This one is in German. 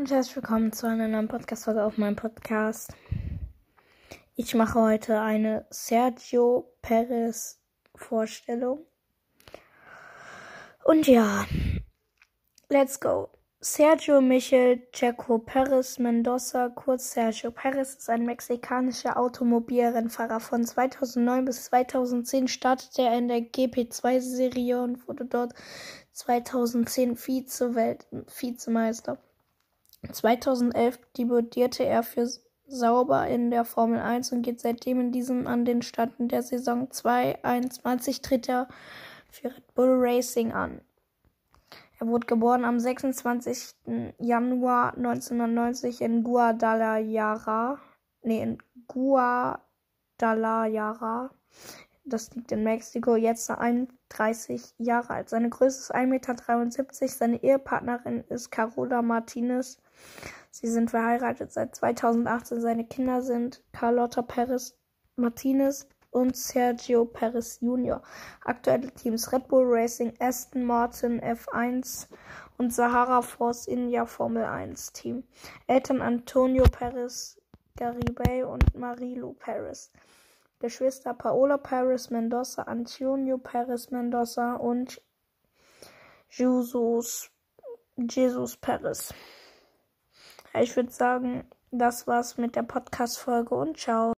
und herzlich willkommen zu einer neuen Podcast-Folge auf meinem Podcast. Ich mache heute eine Sergio Perez Vorstellung. Und ja, let's go. Sergio Michel Checo Perez Mendoza, kurz Sergio Perez, ist ein mexikanischer Automobilrennfahrer. Von 2009 bis 2010 startete er in der GP2-Serie und wurde dort 2010 Vize-Welt Vizemeister. 2011 debütierte er für Sauber in der Formel 1 und geht seitdem in diesem an den Start der Saison 2021 tritt er für Red Bull Racing an. Er wurde geboren am 26. Januar 1990 in Guadalajara, nee, in Guadalajara. Das liegt in Mexiko. Jetzt 31 Jahre alt. Seine Größe ist 1,73 Meter. Seine Ehepartnerin ist Carola Martinez. Sie sind verheiratet seit 2018. Seine Kinder sind Carlotta Perez Martinez und Sergio Perez Jr. Aktuelle Teams Red Bull Racing, Aston Martin F1 und Sahara Force India Formel 1 Team. Eltern Antonio Perez Garibay und Marilu Perez. Geschwister Paola Perez Mendoza, Antonio Perez Mendoza und Jesus, Jesus Perez. Ich würde sagen, das war's mit der Podcast-Folge und ciao.